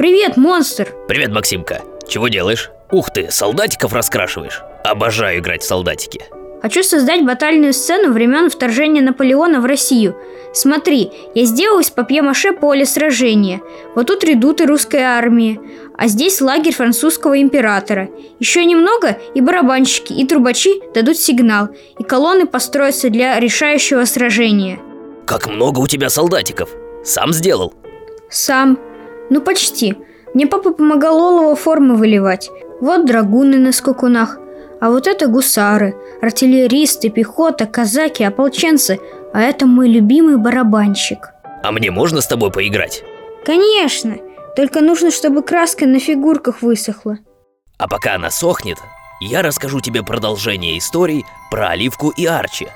Привет, монстр! Привет, Максимка. Чего делаешь? Ух ты, солдатиков раскрашиваешь. Обожаю играть в солдатики. Хочу создать батальную сцену времен вторжения Наполеона в Россию. Смотри, я сделал из папье-маше поле сражения. Вот тут редуты русской армии, а здесь лагерь французского императора. Еще немного, и барабанщики, и трубачи дадут сигнал, и колонны построятся для решающего сражения. Как много у тебя солдатиков. Сам сделал? Сам. Ну почти. Мне папа помогал олово формы выливать. Вот драгуны на скакунах, а вот это гусары, артиллеристы, пехота, казаки, ополченцы. А это мой любимый барабанщик. А мне можно с тобой поиграть? Конечно. Только нужно, чтобы краска на фигурках высохла. А пока она сохнет, я расскажу тебе продолжение историй про Оливку и Арчи.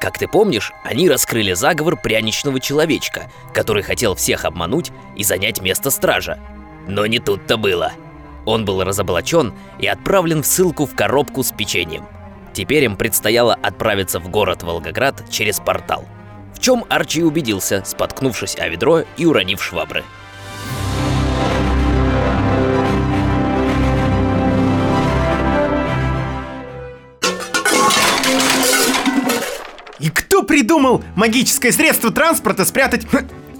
Как ты помнишь, они раскрыли заговор пряничного человечка, который хотел всех обмануть и занять место стража. Но не тут-то было. Он был разоблачен и отправлен в ссылку в коробку с печеньем. Теперь им предстояло отправиться в город Волгоград через портал. В чем Арчи убедился, споткнувшись о ведро и уронив швабры. Кто придумал магическое средство транспорта спрятать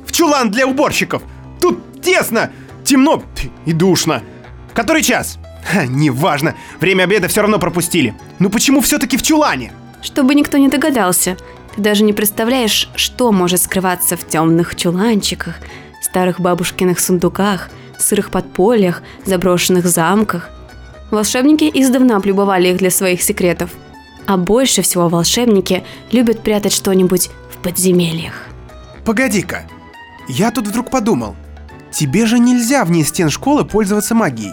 в чулан для уборщиков? Тут тесно, темно и душно. Который час? Ха, неважно, время обеда все равно пропустили. Ну почему все-таки в чулане? Чтобы никто не догадался. Ты даже не представляешь, что может скрываться в темных чуланчиках, старых бабушкиных сундуках, сырых подпольях, заброшенных замках. Волшебники издавна облюбовали их для своих секретов. А больше всего волшебники любят прятать что-нибудь в подземельях. Погоди-ка, я тут вдруг подумал. Тебе же нельзя вне стен школы пользоваться магией.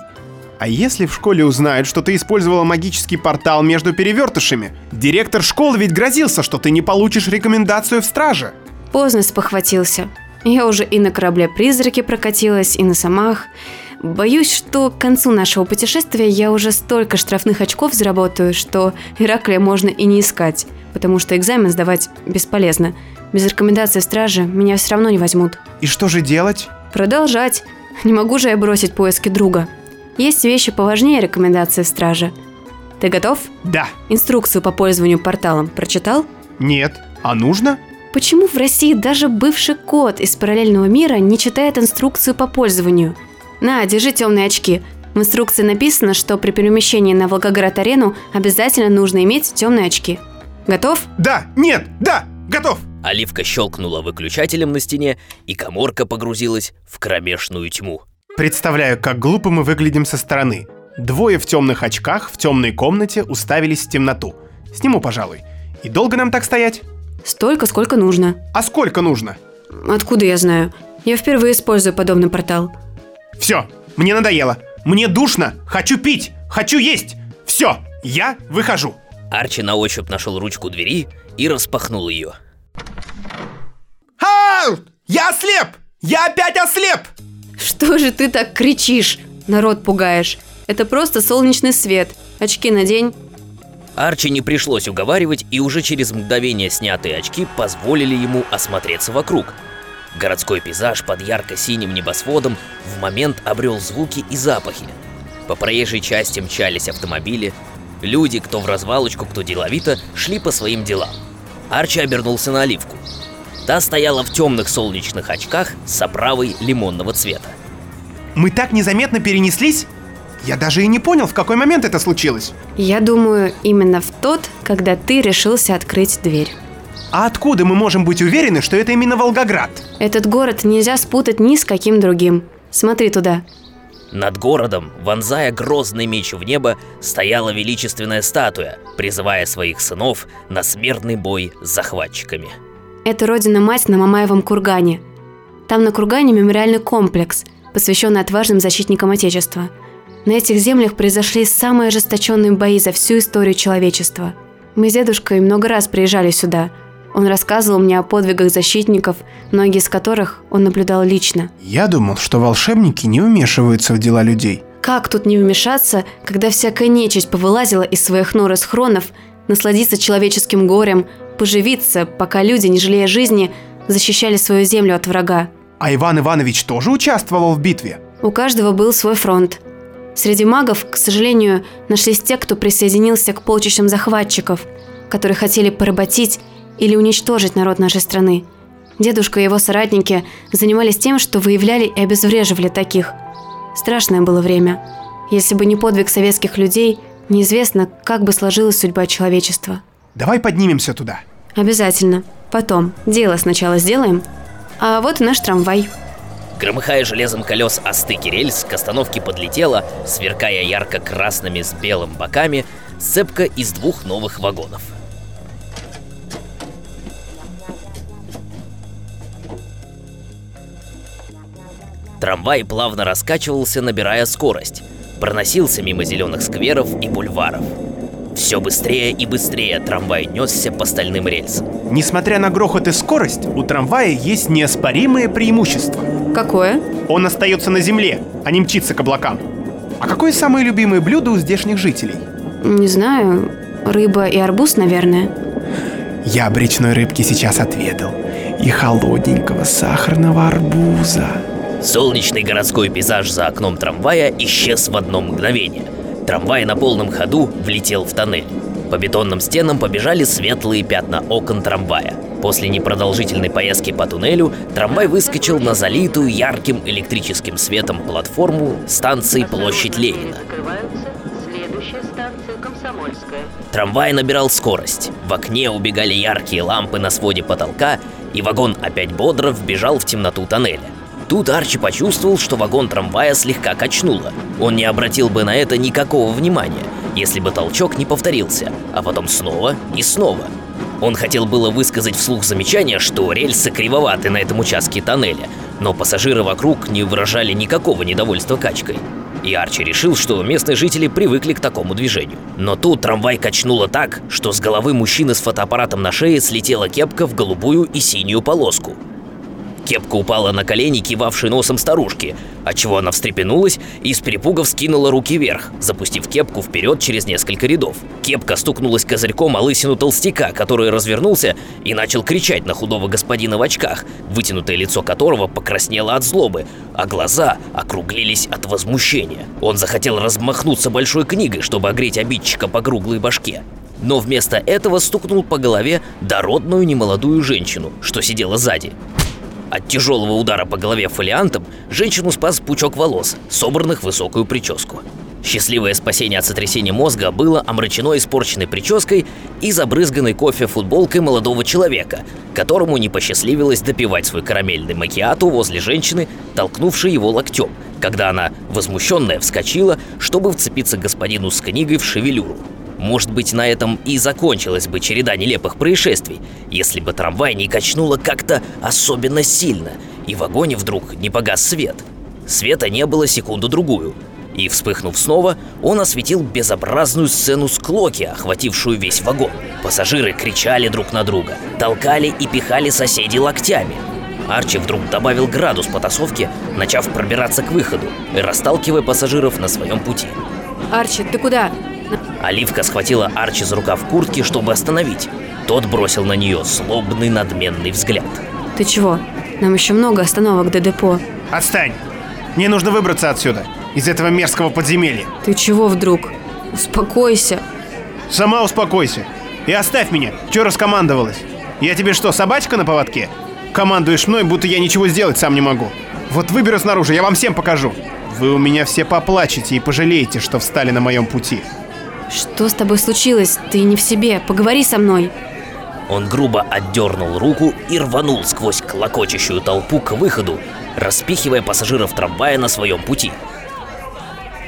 А если в школе узнают, что ты использовала магический портал между перевертышами? Директор школы ведь грозился, что ты не получишь рекомендацию в страже. Поздно спохватился. Я уже и на корабле призраки прокатилась, и на самах. Боюсь, что к концу нашего путешествия я уже столько штрафных очков заработаю, что Ираклия можно и не искать, потому что экзамен сдавать бесполезно. Без рекомендации стражи меня все равно не возьмут. И что же делать? Продолжать. Не могу же я бросить поиски друга. Есть вещи поважнее рекомендации стражи. Ты готов? Да. Инструкцию по пользованию порталом прочитал? Нет. А нужно? Почему в России даже бывший кот из параллельного мира не читает инструкцию по пользованию? На, держи темные очки. В инструкции написано, что при перемещении на Волгоград-арену обязательно нужно иметь темные очки. Готов? Да, нет, да, готов. Оливка щелкнула выключателем на стене, и коморка погрузилась в кромешную тьму. Представляю, как глупо мы выглядим со стороны. Двое в темных очках в темной комнате уставились в темноту. Сниму, пожалуй. И долго нам так стоять? Столько, сколько нужно. А сколько нужно? Откуда я знаю? Я впервые использую подобный портал. Все, мне надоело. Мне душно. Хочу пить. Хочу есть. Все, я выхожу. Арчи на ощупь нашел ручку двери и распахнул ее. Ау! Я ослеп! Я опять ослеп! Что же ты так кричишь? Народ пугаешь. Это просто солнечный свет. Очки надень. Арчи не пришлось уговаривать, и уже через мгновение снятые очки позволили ему осмотреться вокруг. Городской пейзаж под ярко-синим небосводом в момент обрел звуки и запахи. По проезжей части мчались автомобили, люди, кто в развалочку, кто деловито, шли по своим делам. Арчи обернулся на Оливку. Та стояла в темных солнечных очках с оправой лимонного цвета. Мы так незаметно перенеслись? Я даже и не понял, в какой момент это случилось. Я думаю, именно в тот, когда ты решился открыть дверь. А откуда мы можем быть уверены, что это именно Волгоград? Этот город нельзя спутать ни с каким другим. Смотри туда. Над городом, вонзая грозный меч в небо, стояла величественная статуя, призывая своих сынов на смертный бой с захватчиками. Это родина-мать на Мамаевом кургане. Там на кургане мемориальный комплекс, посвященный отважным защитникам Отечества. На этих землях произошли самые ожесточенные бои за всю историю человечества. Мы с дедушкой много раз приезжали сюда. Он рассказывал мне о подвигах защитников, многие из которых он наблюдал лично. Я думал, что волшебники не вмешиваются в дела людей. Как тут не вмешаться, когда всякая нечисть повылазила из своих нор и схронов, насладиться человеческим горем, поживиться, пока люди, не жалея жизни, защищали свою землю от врага. А Иван Иванович тоже участвовал в битве? У каждого был свой фронт. Среди магов, к сожалению, нашлись те, кто присоединился к полчищам захватчиков, которые хотели поработить или уничтожить народ нашей страны. Дедушка и его соратники занимались тем, что выявляли и обезвреживали таких. Страшное было время. Если бы не подвиг советских людей, неизвестно, как бы сложилась судьба человечества. Давай поднимемся туда. Обязательно. Потом. Дело сначала сделаем. А вот и наш трамвай. Громыхая железом колес о стыке рельс, к остановке подлетела, сверкая ярко-красными с белым боками, сцепка из двух новых вагонов. Трамвай плавно раскачивался, набирая скорость. Проносился мимо зеленых скверов и бульваров. Все быстрее и быстрее трамвай несся по стальным рельсам. Несмотря на грохот и скорость, у трамвая есть неоспоримое преимущество. Какое? Он остается на земле, а не мчится к облакам. А какое самое любимое блюдо у здешних жителей? Не знаю. Рыба и арбуз, наверное. Я бы речной рыбки сейчас отведал. И холодненького сахарного арбуза. Солнечный городской пейзаж за окном трамвая исчез в одно мгновение. Трамвай на полном ходу влетел в тоннель. По бетонным стенам побежали светлые пятна окон трамвая. После непродолжительной поездки по туннелю трамвай выскочил на залитую ярким электрическим светом платформу станции Площадь Ленина. Трамвай набирал скорость. В окне убегали яркие лампы на своде потолка, и вагон опять бодро вбежал в темноту тоннеля. Тут Арчи почувствовал, что вагон трамвая слегка качнуло. Он не обратил бы на это никакого внимания, если бы толчок не повторился, а потом снова и снова. Он хотел было высказать вслух замечание, что рельсы кривоваты на этом участке тоннеля, но пассажиры вокруг не выражали никакого недовольства качкой. И Арчи решил, что местные жители привыкли к такому движению. Но тут трамвай качнуло так, что с головы мужчины с фотоаппаратом на шее слетела кепка в голубую и синюю полоску. Кепка упала на колени кивавшей носом старушки, отчего она встрепенулась и с перепуга вскинула руки вверх, запустив кепку вперед через несколько рядов. Кепка стукнулась козырьком о лысину толстяка, который развернулся и начал кричать на худого господина в очках, вытянутое лицо которого покраснело от злобы, а глаза округлились от возмущения. Он захотел размахнуться большой книгой, чтобы огреть обидчика по круглой башке но вместо этого стукнул по голове дородную немолодую женщину, что сидела сзади. От тяжелого удара по голове фолиантом женщину спас пучок волос, собранных в высокую прическу. Счастливое спасение от сотрясения мозга было омрачено испорченной прической и забрызганной кофе футболкой молодого человека, которому не посчастливилось допивать свой карамельный макиату возле женщины, толкнувшей его локтем, когда она, возмущенная, вскочила, чтобы вцепиться господину с книгой в шевелюру. Может быть, на этом и закончилась бы череда нелепых происшествий, если бы трамвай не качнуло как-то особенно сильно, и в вагоне вдруг не погас свет. Света не было секунду-другую, и, вспыхнув снова, он осветил безобразную сцену склоки, охватившую весь вагон. Пассажиры кричали друг на друга, толкали и пихали соседей локтями. Арчи вдруг добавил градус потасовки, начав пробираться к выходу и расталкивая пассажиров на своем пути. Арчи, ты куда? Оливка схватила Арчи за рукав куртки, чтобы остановить. Тот бросил на нее злобный надменный взгляд. Ты чего? Нам еще много остановок до депо. Отстань! Мне нужно выбраться отсюда, из этого мерзкого подземелья. Ты чего вдруг? Успокойся. Сама успокойся. И оставь меня, что раскомандовалась? Я тебе что, собачка на поводке? Командуешь мной, будто я ничего сделать сам не могу. Вот выберу снаружи, я вам всем покажу. Вы у меня все поплачете и пожалеете, что встали на моем пути. Что с тобой случилось? Ты не в себе. Поговори со мной. Он грубо отдернул руку и рванул сквозь клокочущую толпу к выходу, распихивая пассажиров трамвая на своем пути.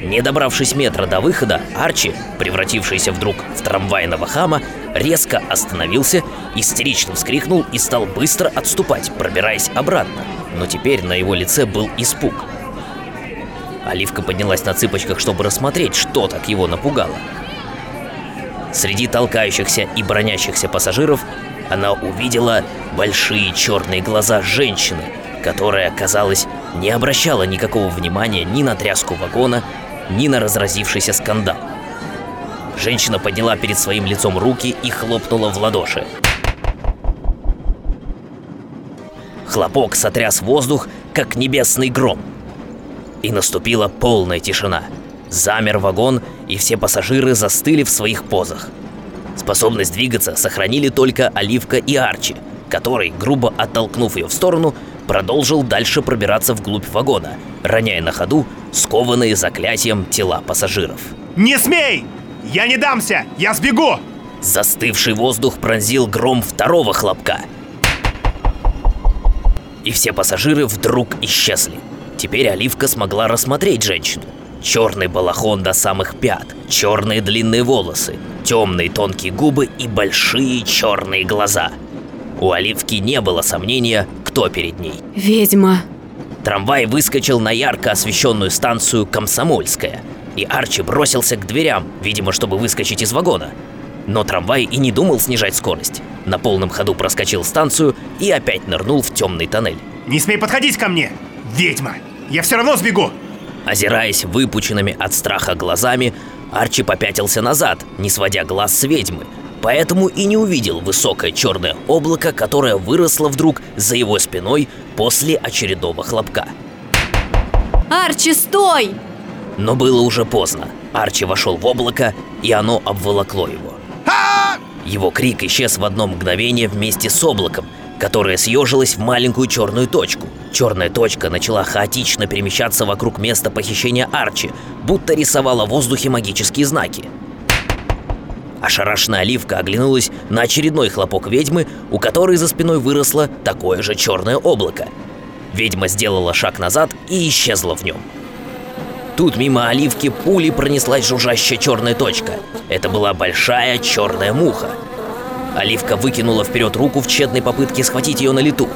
Не добравшись метра до выхода, Арчи, превратившийся вдруг в трамвайного хама, резко остановился, истерично вскрикнул и стал быстро отступать, пробираясь обратно. Но теперь на его лице был испуг. Оливка поднялась на цыпочках, чтобы рассмотреть, что так его напугало. Среди толкающихся и бронящихся пассажиров она увидела большие черные глаза женщины, которая, казалось, не обращала никакого внимания ни на тряску вагона, ни на разразившийся скандал. Женщина подняла перед своим лицом руки и хлопнула в ладоши. Хлопок сотряс воздух, как небесный гром. И наступила полная тишина. Замер вагон, и все пассажиры застыли в своих позах. Способность двигаться сохранили только Оливка и Арчи, который, грубо оттолкнув ее в сторону, продолжил дальше пробираться вглубь вагона, роняя на ходу скованные заклятием тела пассажиров. Не смей! Я не дамся! Я сбегу! Застывший воздух пронзил гром второго хлопка. И все пассажиры вдруг исчезли. Теперь Оливка смогла рассмотреть женщину. Черный балахон до самых пят, черные длинные волосы, темные тонкие губы и большие черные глаза. У Оливки не было сомнения, кто перед ней. Ведьма. Трамвай выскочил на ярко освещенную станцию Комсомольская, и Арчи бросился к дверям, видимо, чтобы выскочить из вагона. Но трамвай и не думал снижать скорость. На полном ходу проскочил станцию и опять нырнул в темный тоннель. Не смей подходить ко мне! Ведьма! Я все равно сбегу! Озираясь выпученными от страха глазами, Арчи попятился назад, не сводя глаз с ведьмы, поэтому и не увидел высокое черное облако, которое выросло вдруг за его спиной после очередного хлопка. Арчи, стой! Но было уже поздно. Арчи вошел в облако, и оно обволокло его. Его крик исчез в одно мгновение вместе с облаком, которое съежилось в маленькую черную точку. Черная точка начала хаотично перемещаться вокруг места похищения Арчи, будто рисовала в воздухе магические знаки. Ошарашенная Оливка оглянулась на очередной хлопок ведьмы, у которой за спиной выросло такое же черное облако. Ведьма сделала шаг назад и исчезла в нем. Тут мимо Оливки пули пронеслась жужжащая черная точка. Это была большая черная муха. Оливка выкинула вперед руку в тщетной попытке схватить ее на лету.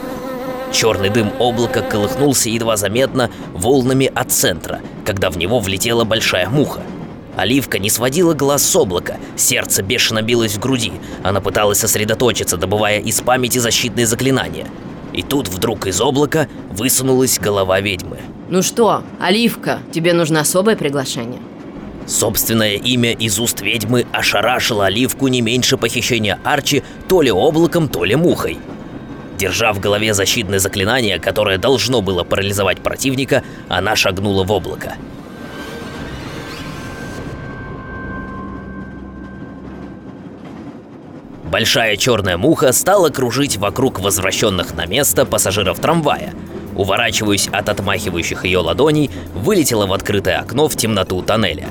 Черный дым облака колыхнулся едва заметно волнами от центра, когда в него влетела большая муха. Оливка не сводила глаз с облака, сердце бешено билось в груди. Она пыталась сосредоточиться, добывая из памяти защитные заклинания. И тут вдруг из облака высунулась голова ведьмы. Ну что, Оливка, тебе нужно особое приглашение? Собственное имя из уст ведьмы ошарашило Оливку не меньше похищения Арчи то ли облаком, то ли мухой. Держа в голове защитное заклинание, которое должно было парализовать противника, она шагнула в облако. Большая черная муха стала кружить вокруг возвращенных на место пассажиров трамвая. Уворачиваясь от отмахивающих ее ладоней, вылетела в открытое окно в темноту тоннеля.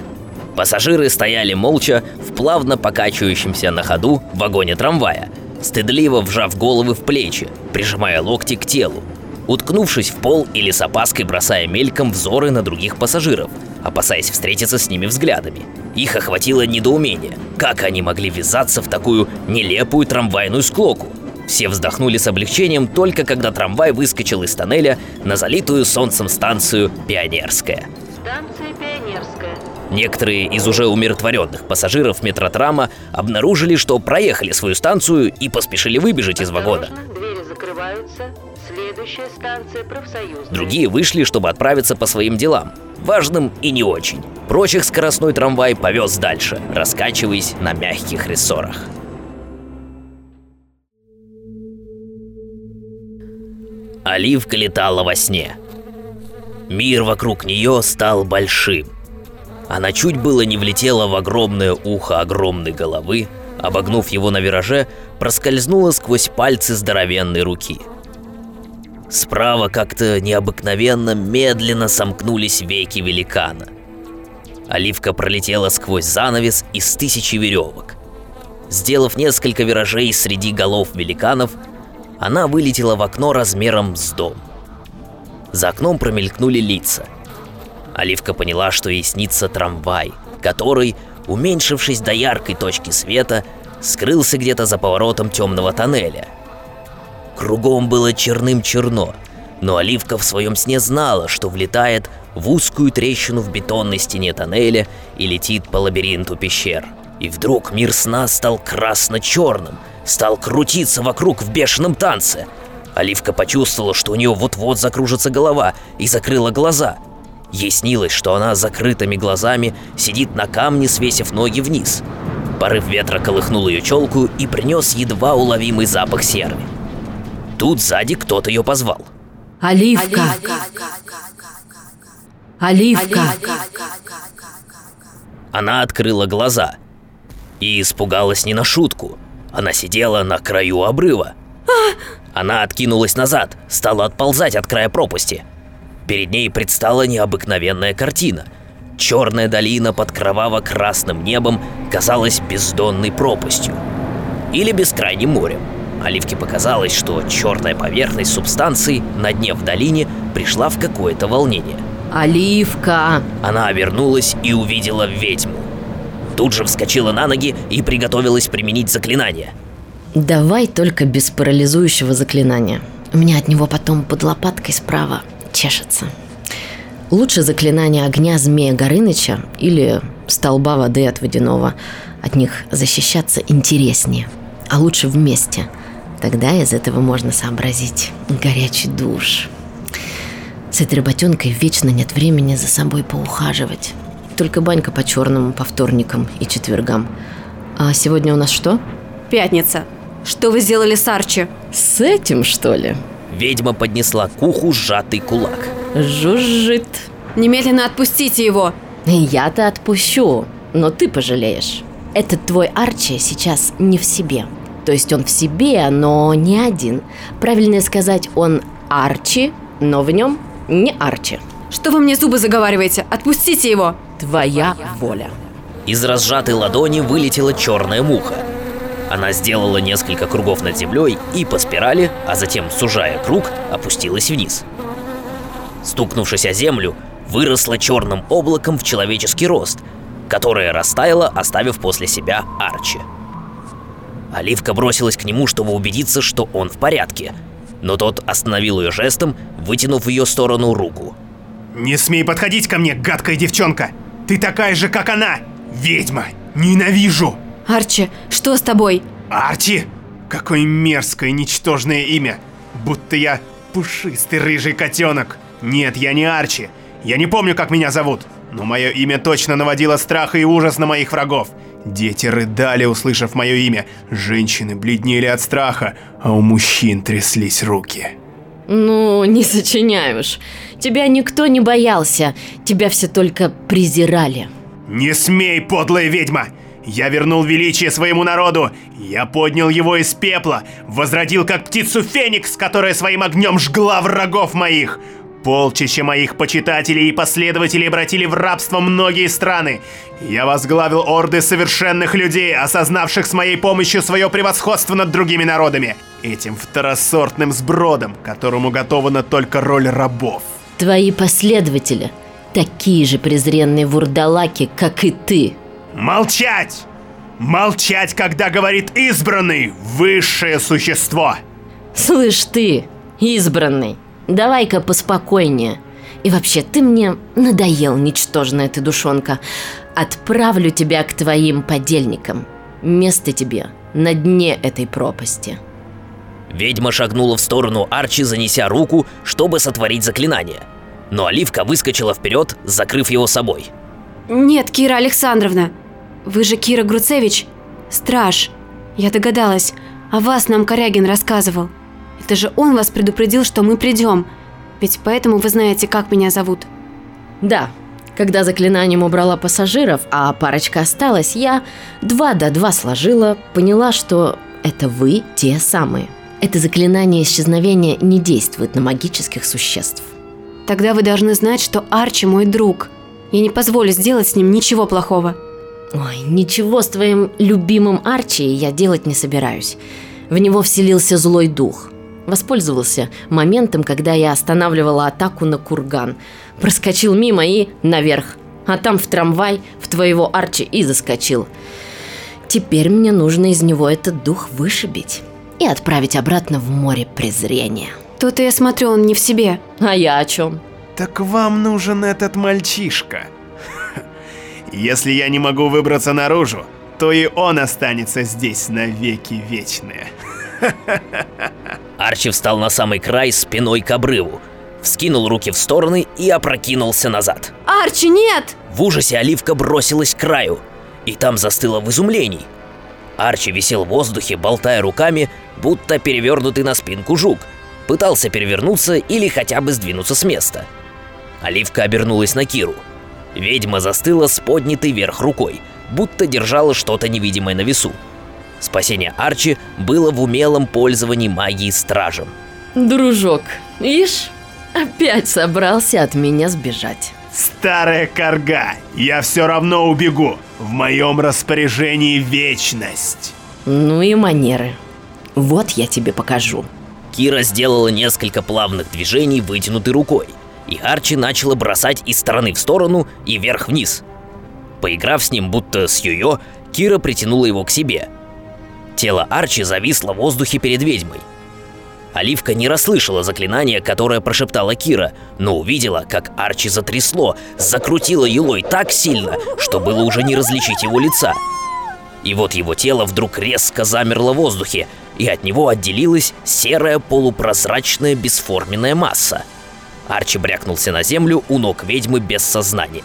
Пассажиры стояли молча в плавно покачивающемся на ходу вагоне трамвая, стыдливо вжав головы в плечи, прижимая локти к телу, уткнувшись в пол или с опаской бросая мельком взоры на других пассажиров, опасаясь встретиться с ними взглядами. Их охватило недоумение. Как они могли ввязаться в такую нелепую трамвайную склоку? Все вздохнули с облегчением только когда трамвай выскочил из тоннеля на залитую солнцем станцию Пионерская. Некоторые из уже умиротворенных пассажиров метротрама обнаружили, что проехали свою станцию и поспешили выбежать из вагона. Двери закрываются. Следующая станция профсоюзная. Другие вышли, чтобы отправиться по своим делам, важным и не очень. Прочих скоростной трамвай повез дальше, раскачиваясь на мягких рессорах. Оливка летала во сне. Мир вокруг нее стал большим. Она чуть было не влетела в огромное ухо огромной головы, обогнув его на вираже, проскользнула сквозь пальцы здоровенной руки. Справа как-то необыкновенно медленно сомкнулись веки великана. Оливка пролетела сквозь занавес из тысячи веревок. Сделав несколько виражей среди голов великанов, она вылетела в окно размером с дом. За окном промелькнули лица. Оливка поняла, что ей снится трамвай, который, уменьшившись до яркой точки света, скрылся где-то за поворотом темного тоннеля. Кругом было черным-черно, но Оливка в своем сне знала, что влетает в узкую трещину в бетонной стене тоннеля и летит по лабиринту пещер. И вдруг мир сна стал красно-черным, стал крутиться вокруг в бешеном танце. Оливка почувствовала, что у нее вот-вот закружится голова, и закрыла глаза. Ей снилось, что она с закрытыми глазами сидит на камне, свесив ноги вниз. Порыв ветра колыхнул ее челку и принес едва уловимый запах серы. Тут сзади кто-то ее позвал. Оливка! Оливка! Она открыла глаза и испугалась не на шутку. Она сидела на краю обрыва. Она откинулась назад, стала отползать от края пропасти. Перед ней предстала необыкновенная картина. Черная долина под кроваво-красным небом казалась бездонной пропастью. Или бескрайним морем. Оливке показалось, что черная поверхность субстанции на дне в долине пришла в какое-то волнение. Оливка! Она обернулась и увидела ведьму. Тут же вскочила на ноги и приготовилась применить заклинание. Давай только без парализующего заклинания. У меня от него потом под лопаткой справа чешется. Лучше заклинание огня змея Горыныча или столба воды от водяного. От них защищаться интереснее. А лучше вместе. Тогда из этого можно сообразить горячий душ. С этой работенкой вечно нет времени за собой поухаживать. Только банька по черному по вторникам и четвергам. А сегодня у нас что? Пятница. Что вы сделали с Арчи? С этим, что ли? Ведьма поднесла к уху сжатый кулак. Жужжит. Немедленно отпустите его. Я-то отпущу, но ты пожалеешь. Этот твой Арчи сейчас не в себе. То есть он в себе, но не один. Правильнее сказать, он Арчи, но в нем не Арчи. Что вы мне зубы заговариваете? Отпустите его. Твоя воля. Из разжатой ладони вылетела черная муха. Она сделала несколько кругов над землей и по спирали, а затем, сужая круг, опустилась вниз. Стукнувшись о землю, выросла черным облаком в человеческий рост, которое растаяло, оставив после себя Арчи. Оливка бросилась к нему, чтобы убедиться, что он в порядке, но тот остановил ее жестом, вытянув в ее сторону руку. Не смей подходить ко мне, гадкая девчонка! Ты такая же, как она! Ведьма! Ненавижу! Арчи, что с тобой? Арчи! Какое мерзкое, ничтожное имя! Будто я пушистый рыжий котенок! Нет, я не Арчи! Я не помню, как меня зовут, но мое имя точно наводило страх и ужас на моих врагов. Дети рыдали, услышав мое имя. Женщины бледнели от страха, а у мужчин тряслись руки. Ну, не сочиняешь. Тебя никто не боялся, тебя все только презирали. Не смей, подлая ведьма! Я вернул величие своему народу! Я поднял его из пепла, возродил как птицу Феникс, которая своим огнем жгла врагов моих! Полчища моих почитателей и последователей обратили в рабство многие страны. Я возглавил орды совершенных людей, осознавших с моей помощью свое превосходство над другими народами. Этим второсортным сбродом, которому готована только роль рабов. Твои последователи такие же презренные вурдалаки, как и ты. Молчать! Молчать, когда говорит избранный, высшее существо! Слышь ты, избранный, давай-ка поспокойнее. И вообще, ты мне надоел, ничтожная ты душонка. Отправлю тебя к твоим подельникам. Место тебе на дне этой пропасти. Ведьма шагнула в сторону Арчи, занеся руку, чтобы сотворить заклинание. Но Оливка выскочила вперед, закрыв его собой. Нет, Кира Александровна. Вы же Кира Груцевич, страж. Я догадалась. О вас нам Корягин рассказывал. Это же он вас предупредил, что мы придем. Ведь поэтому вы знаете, как меня зовут. Да, когда заклинанием убрала пассажиров, а парочка осталась, я два до два сложила, поняла, что это вы те самые. Это заклинание исчезновения не действует на магических существ. Тогда вы должны знать, что Арчи мой друг. Я не позволю сделать с ним ничего плохого. Ой, ничего с твоим любимым Арчи я делать не собираюсь. В него вселился злой дух. Воспользовался моментом, когда я останавливала атаку на курган. Проскочил мимо и наверх. А там в трамвай в твоего Арчи и заскочил. Теперь мне нужно из него этот дух вышибить и отправить обратно в море презрения. То-то я смотрю, он не в себе. А я о чем? Так вам нужен этот мальчишка. Если я не могу выбраться наружу, то и он останется здесь навеки вечные. Арчи встал на самый край спиной к обрыву, вскинул руки в стороны и опрокинулся назад. Арчи, нет! В ужасе Оливка бросилась к краю, и там застыла в изумлении. Арчи висел в воздухе, болтая руками, будто перевернутый на спинку жук. Пытался перевернуться или хотя бы сдвинуться с места. Оливка обернулась на Киру. Ведьма застыла с поднятой вверх рукой, будто держала что-то невидимое на весу. Спасение Арчи было в умелом пользовании магией стражем. Дружок, ишь, опять собрался от меня сбежать. Старая корга, я все равно убегу. В моем распоряжении вечность. Ну и манеры. Вот я тебе покажу. Кира сделала несколько плавных движений вытянутой рукой, и Арчи начала бросать из стороны в сторону и вверх-вниз. Поиграв с ним будто с йо-йо, Кира притянула его к себе. Тело Арчи зависло в воздухе перед ведьмой. Оливка не расслышала заклинание, которое прошептала Кира, но увидела, как Арчи затрясло, закрутило елой так сильно, что было уже не различить его лица. И вот его тело вдруг резко замерло в воздухе, и от него отделилась серая полупрозрачная бесформенная масса. Арчи брякнулся на землю у ног ведьмы без сознания.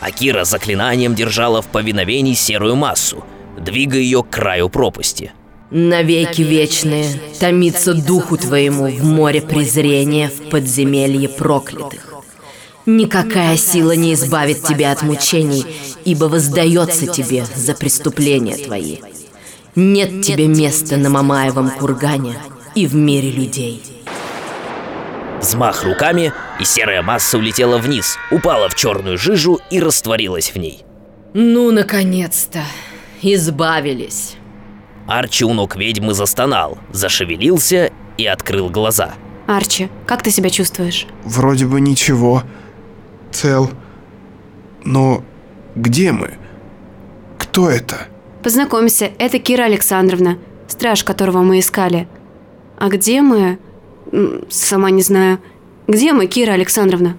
Акира заклинанием держала в повиновении серую массу, двигая ее к краю пропасти. Навеки вечные томится духу твоему в море презрения в подземелье проклятых. Никакая сила не избавит тебя от мучений, ибо воздается тебе за преступления твои. Нет тебе места на Мамаевом кургане и в мире людей. Взмах руками, и серая масса улетела вниз, упала в черную жижу и растворилась в ней. Ну, наконец-то, избавились. Арчи у ног ведьмы застонал, зашевелился и открыл глаза. Арчи, как ты себя чувствуешь? Вроде бы ничего. Цел. Но где мы? Кто это? Познакомься, это Кира Александровна, страж, которого мы искали. А где мы? Сама не знаю. Где мы, Кира Александровна?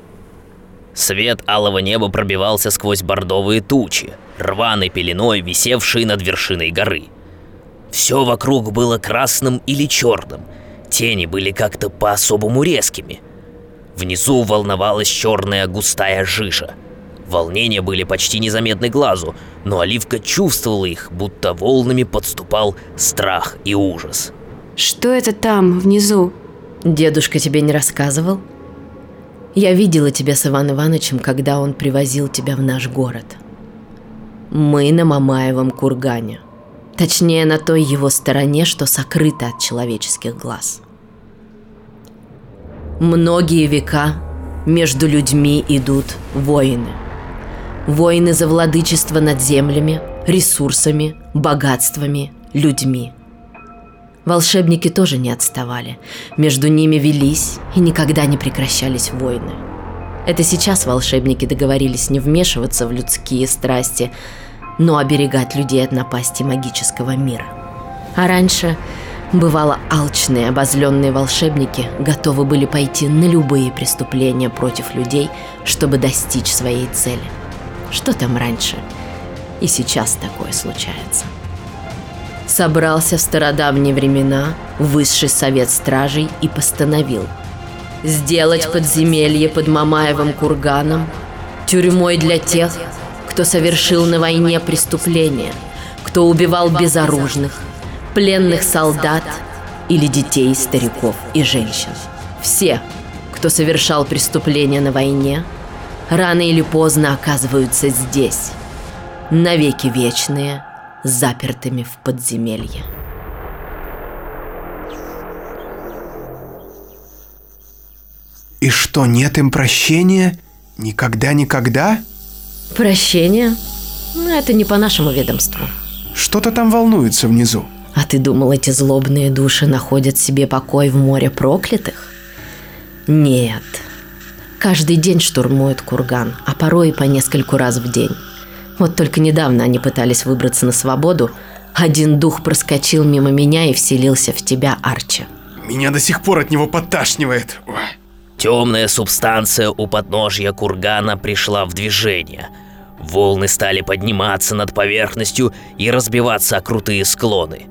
Свет алого неба пробивался сквозь бордовые тучи, рваной пеленой, висевшие над вершиной горы. Все вокруг было красным или черным, тени были как-то по-особому резкими. Внизу волновалась черная густая жижа. Волнения были почти незаметны глазу, но Оливка чувствовала их, будто волнами подступал страх и ужас. Что это там, внизу? Дедушка тебе не рассказывал? Я видела тебя с Иван Ивановичем, когда он привозил тебя в наш город. Мы на Мамаевом кургане. Точнее, на той его стороне, что сокрыто от человеческих глаз. Многие века между людьми идут войны. Войны за владычество над землями, ресурсами, богатствами, людьми. Волшебники тоже не отставали. Между ними велись и никогда не прекращались войны. Это сейчас волшебники договорились не вмешиваться в людские страсти, но оберегать людей от напасти магического мира. А раньше, бывало, алчные, обозленные волшебники готовы были пойти на любые преступления против людей, чтобы достичь своей цели. Что там раньше? И сейчас такое случается. Собрался в стародавние времена высший совет стражей и постановил сделать подземелье под Мамаевым курганом тюрьмой для тех, кто совершил на войне преступления, кто убивал безоружных, пленных солдат или детей, стариков и женщин. Все, кто совершал преступления на войне, рано или поздно оказываются здесь, навеки вечные, запертыми в подземелье. И что, нет им прощения? Никогда-никогда? Прощение? Ну, это не по нашему ведомству. Что-то там волнуется внизу. А ты думал, эти злобные души находят себе покой в море проклятых? Нет. Каждый день штурмуют курган, а порой и по нескольку раз в день. Вот только недавно они пытались выбраться на свободу. Один дух проскочил мимо меня и вселился в тебя, Арчи. Меня до сих пор от него подташнивает. Темная субстанция у подножья кургана пришла в движение. Волны стали подниматься над поверхностью и разбиваться о крутые склоны.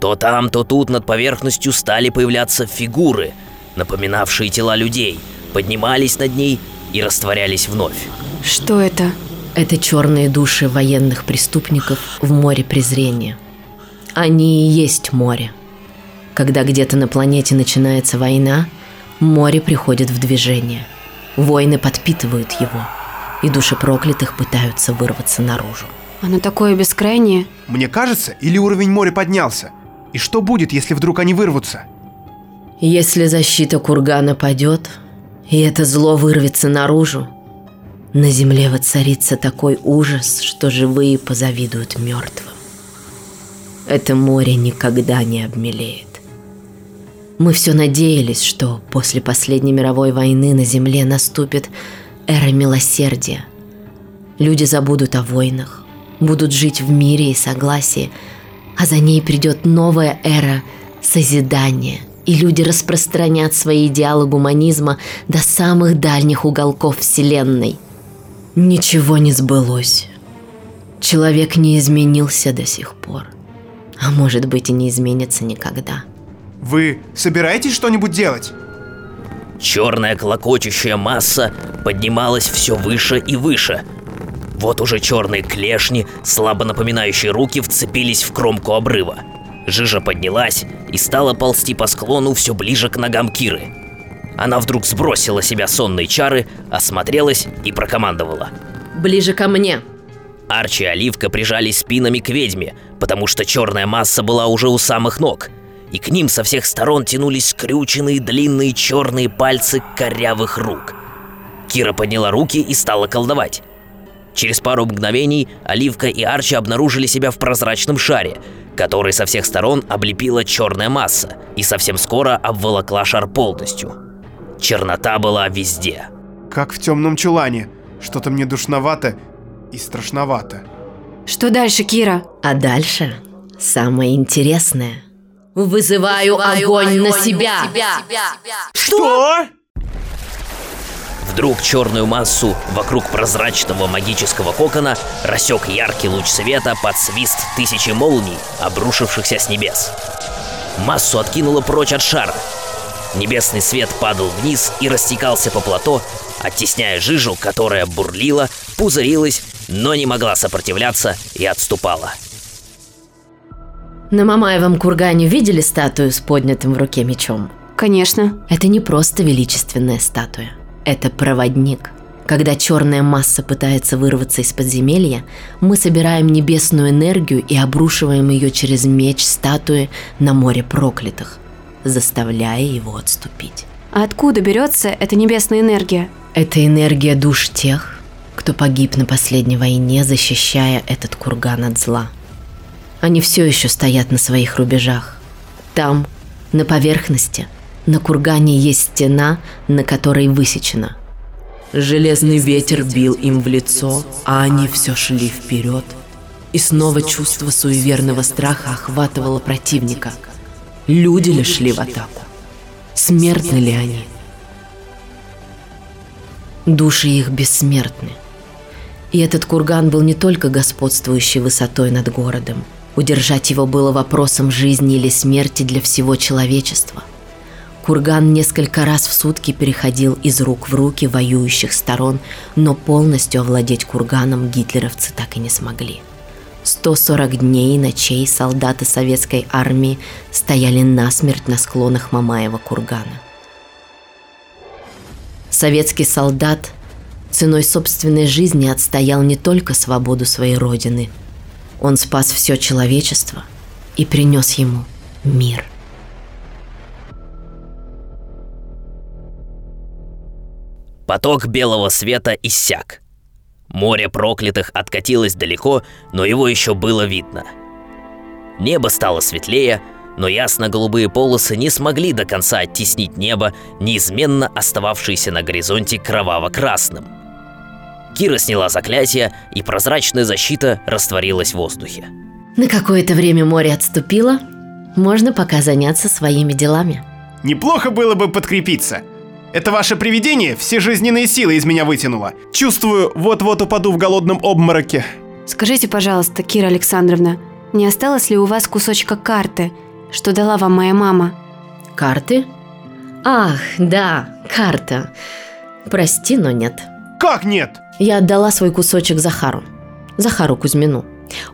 То там, то тут над поверхностью стали появляться фигуры, напоминавшие тела людей, поднимались над ней и растворялись вновь. Что это? Это черные души военных преступников в море презрения. Они и есть море. Когда где-то на планете начинается война, море приходит в движение. Воины подпитывают его, и души проклятых пытаются вырваться наружу. Оно такое бескрайнее. Мне кажется, или уровень моря поднялся? И что будет, если вдруг они вырвутся? Если защита кургана падет, и это зло вырвется наружу, на земле воцарится такой ужас, что живые позавидуют мертвым. Это море никогда не обмелеет. Мы все надеялись, что после последней мировой войны на земле наступит эра милосердия. Люди забудут о войнах, будут жить в мире и согласии, а за ней придет новая эра созидания, и люди распространят свои идеалы гуманизма до самых дальних уголков Вселенной. Ничего не сбылось. Человек не изменился до сих пор. А может быть и не изменится никогда. Вы собираетесь что-нибудь делать? Черная клокочущая масса поднималась все выше и выше. Вот уже черные клешни, слабо напоминающие руки, вцепились в кромку обрыва. Жижа поднялась и стала ползти по склону все ближе к ногам Киры. Она вдруг сбросила себя сонные чары, осмотрелась и прокомандовала. Ближе ко мне. Арчи и Оливка прижались спинами к ведьме, потому что черная масса была уже у самых ног, и к ним со всех сторон тянулись скрюченные длинные черные пальцы корявых рук. Кира подняла руки и стала колдовать. Через пару мгновений Оливка и Арчи обнаружили себя в прозрачном шаре, который со всех сторон облепила черная масса и совсем скоро обволокла шар полностью. Чернота была везде. Как в темном чулане. Что-то мне душновато и страшновато. Что дальше, Кира? А дальше самое интересное. Вызываю огонь на себя. Что? Вдруг черную массу вокруг прозрачного магического кокона рассек яркий луч света под свист тысячи молний, обрушившихся с небес. Массу откинуло прочь от шара. Небесный свет падал вниз и растекался по плато, оттесняя жижу, которая бурлила, пузырилась, но не могла сопротивляться и отступала. На Мамаевом кургане видели статую с поднятым в руке мечом? Конечно. Это не просто величественная статуя. Это проводник. Когда черная масса пытается вырваться из подземелья, мы собираем небесную энергию и обрушиваем ее через меч статуи на море проклятых, заставляя его отступить. А откуда берется эта небесная энергия? Это энергия душ тех, кто погиб на последней войне, защищая этот курган от зла. Они все еще стоят на своих рубежах. Там, на поверхности, на кургане есть стена, на которой высечено. Железный ветер бил им в лицо, а они все шли вперед. И снова чувство суеверного страха охватывало противника. Люди ли шли в атаку? Смертны ли они? Души их бессмертны. И этот курган был не только господствующей высотой над городом. Удержать его было вопросом жизни или смерти для всего человечества. Курган несколько раз в сутки переходил из рук в руки воюющих сторон, но полностью овладеть курганом гитлеровцы так и не смогли. 140 дней и ночей солдаты советской армии стояли насмерть на склонах Мамаева кургана. Советский солдат ценой собственной жизни отстоял не только свободу своей родины, он спас все человечество и принес ему мир. Поток белого света иссяк. Море проклятых откатилось далеко, но его еще было видно. Небо стало светлее, но ясно-голубые полосы не смогли до конца оттеснить небо, неизменно остававшееся на горизонте кроваво-красным. Кира сняла заклятие, и прозрачная защита растворилась в воздухе. На какое-то время море отступило. Можно пока заняться своими делами. Неплохо было бы подкрепиться. Это ваше привидение все жизненные силы из меня вытянуло. Чувствую, вот-вот упаду в голодном обмороке. Скажите, пожалуйста, Кира Александровна, не осталось ли у вас кусочка карты, что дала вам моя мама? Карты? Ах, да, карта. Прости, но нет. Как нет? Я отдала свой кусочек Захару. Захару Кузьмину.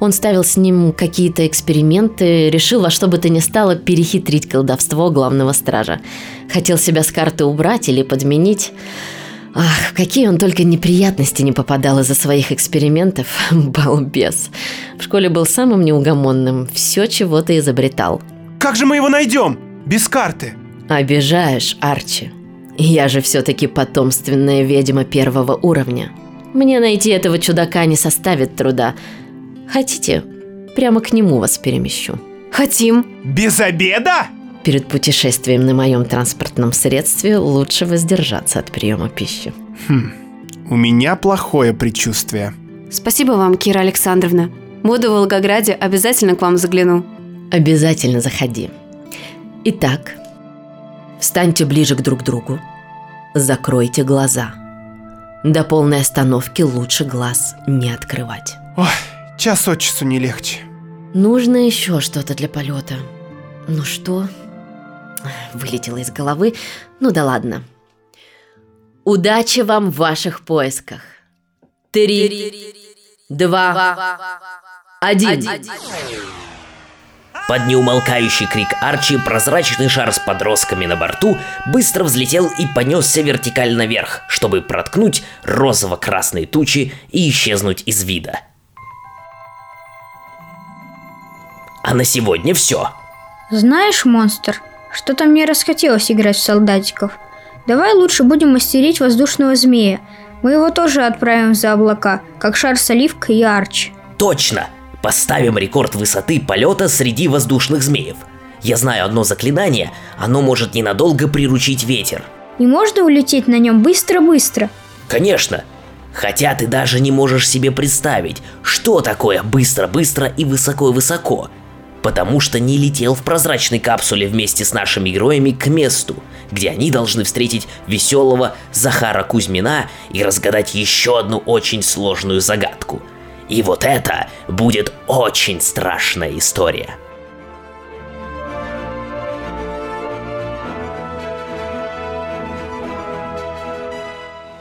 Он ставил с ним какие-то эксперименты, решил во что бы то ни стало перехитрить колдовство главного стража. Хотел себя с карты убрать или подменить. Ах, в какие он только неприятности не попадал из-за своих экспериментов. Балбес. В школе был самым неугомонным. Все чего-то изобретал. Как же мы его найдем? Без карты. Обижаешь, Арчи. Я же все-таки потомственная ведьма первого уровня. Мне найти этого чудака не составит труда. Хотите, прямо к нему вас перемещу. Хотим. Без обеда? Перед путешествием на моем транспортном средстве лучше воздержаться от приема пищи. У меня плохое предчувствие. Спасибо вам, Кира Александровна. Буду в Волгограде, обязательно к вам загляну. Обязательно заходи. Итак, встаньте ближе к друг другу. Закройте глаза. До полной остановки лучше глаз не открывать. Ой, час от часу не легче. Нужно еще что-то для полета. Ну что? Вылетело из головы. Ну да ладно. Удачи вам в ваших поисках. Три, два, один. Под неумолкающий крик Арчи прозрачный шар с подростками на борту быстро взлетел и понесся вертикально вверх, чтобы проткнуть розово-красные тучи и исчезнуть из вида. А на сегодня все. Знаешь, монстр, что-то мне расхотелось играть в солдатиков. Давай лучше будем мастерить воздушного змея. Мы его тоже отправим за облака, как шар с оливкой и арчи. Точно! Поставим рекорд высоты полета среди воздушных змеев. Я знаю одно заклинание, оно может ненадолго приручить ветер. И можно улететь на нем быстро-быстро. Конечно. Хотя ты даже не можешь себе представить, что такое быстро-быстро и высоко-высоко. Потому что не летел в прозрачной капсуле вместе с нашими героями к месту, где они должны встретить веселого Захара Кузьмина и разгадать еще одну очень сложную загадку. И вот это будет очень страшная история.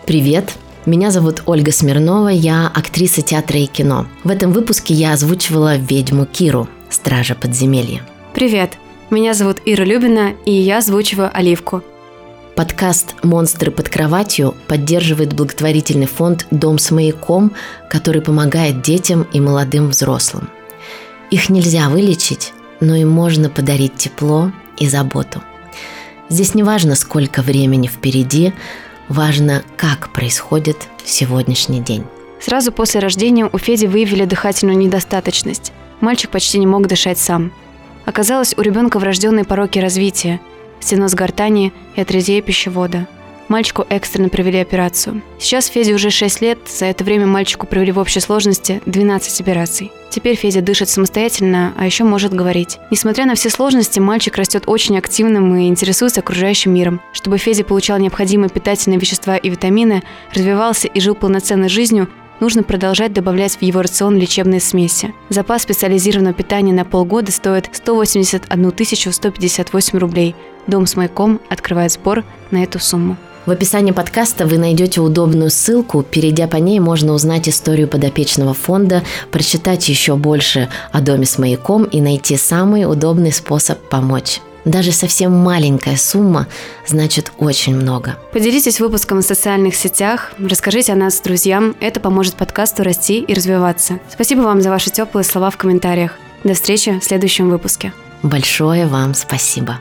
Привет! Меня зовут Ольга Смирнова, я актриса театра и кино. В этом выпуске я озвучивала ведьму Киру, стража подземелья. Привет. Меня зовут Ира Любина, и я озвучиваю Оливку. Подкаст «Монстры под кроватью» поддерживает благотворительный фонд «Дом с маяком», который помогает детям и молодым взрослым. Их нельзя вылечить, но им можно подарить тепло и заботу. Здесь не важно, сколько времени впереди, важно, как происходит сегодняшний день. Сразу после рождения у Феди выявили дыхательную недостаточность. Мальчик почти не мог дышать сам. Оказалось, у ребенка врожденные пороки развития – стеноз гортани и атрезия пищевода. Мальчику экстренно провели операцию. Сейчас Феде уже 6 лет, за это время мальчику провели в общей сложности 12 операций. Теперь Федя дышит самостоятельно, а еще может говорить. Несмотря на все сложности, мальчик растет очень активным и интересуется окружающим миром. Чтобы Федя получал необходимые питательные вещества и витамины, развивался и жил полноценной жизнью, нужно продолжать добавлять в его рацион лечебные смеси. Запас специализированного питания на полгода стоит 181 158 рублей. Дом с маяком открывает сбор на эту сумму. В описании подкаста вы найдете удобную ссылку. Перейдя по ней, можно узнать историю подопечного фонда, прочитать еще больше о доме с маяком и найти самый удобный способ помочь. Даже совсем маленькая сумма значит очень много. Поделитесь выпуском в социальных сетях, расскажите о нас друзьям. Это поможет подкасту расти и развиваться. Спасибо вам за ваши теплые слова в комментариях. До встречи в следующем выпуске. Большое вам спасибо.